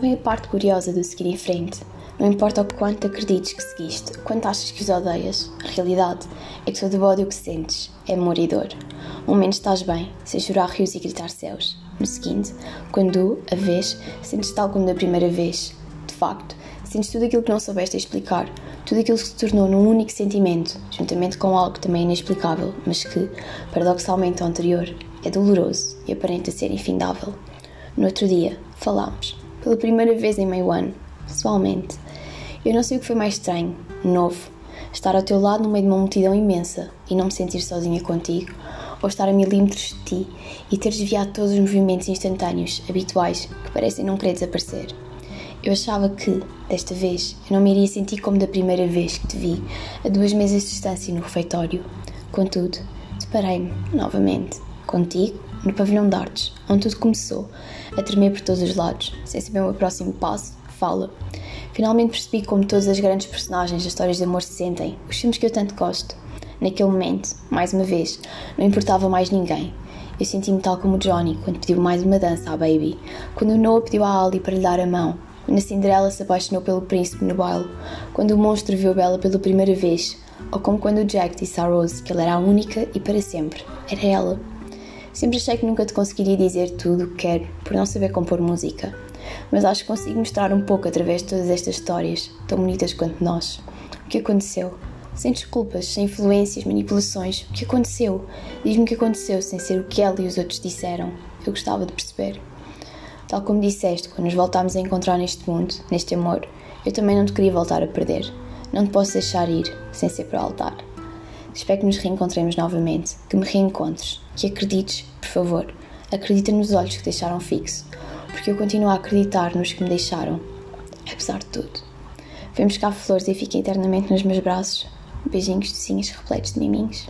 Sabem a parte curiosa do seguir em frente? Não importa o quanto acredites que seguiste, o quanto achas que os odeias, a realidade é que todo o ódio que sentes é amor e dor. Um momento estás bem, sem chorar rios e gritar céus. No seguinte, quando a vez, sentes tal como da primeira vez. De facto, sentes tudo aquilo que não soubeste explicar, tudo aquilo que se tornou num único sentimento, juntamente com algo também inexplicável, mas que, paradoxalmente ao anterior, é doloroso e aparenta ser infindável. No outro dia, falámos, pela primeira vez em meio ano, pessoalmente. Eu não sei o que foi mais estranho, novo, estar ao teu lado no meio de uma multidão imensa e não me sentir sozinha contigo, ou estar a milímetros de ti e ter desviado todos os movimentos instantâneos, habituais, que parecem não querer desaparecer. Eu achava que, desta vez, eu não me iria sentir como da primeira vez que te vi, a duas mesas de distância no refeitório. Contudo, deparei-me, novamente, contigo, no pavilhão de artes, onde tudo começou, a tremer por todos os lados, sem saber o meu próximo passo, fala. Finalmente percebi como todas as grandes personagens das histórias de amor se sentem, os filmes que eu tanto gosto. Naquele momento, mais uma vez, não importava mais ninguém. Eu senti-me tal como Johnny quando pediu mais uma dança à Baby, quando o Noah pediu à Ali para lhe dar a mão, quando a Cinderela se apaixonou pelo príncipe no baile, quando o monstro viu Bela pela primeira vez, ou como quando o Jack disse à Rose que ela era a única e para sempre. Era ela. Sempre achei que nunca te conseguiria dizer tudo o que quero por não saber compor música, mas acho que consigo mostrar um pouco através de todas estas histórias, tão bonitas quanto nós. O que aconteceu? Sem desculpas, sem influências, manipulações. O que aconteceu? Diz-me o que aconteceu sem ser o que ela e os outros disseram. Eu gostava de perceber. Tal como disseste, quando nos voltámos a encontrar neste mundo, neste amor, eu também não te queria voltar a perder. Não te posso deixar ir, sem ser para o altar. Espero que nos reencontremos novamente, que me reencontres, que acredites, por favor. Acredita nos olhos que deixaram fixo, porque eu continuo a acreditar nos que me deixaram, apesar de tudo. Vem buscar flores e fica eternamente nos meus braços. Beijinhos, docinhos repletos de miminhos.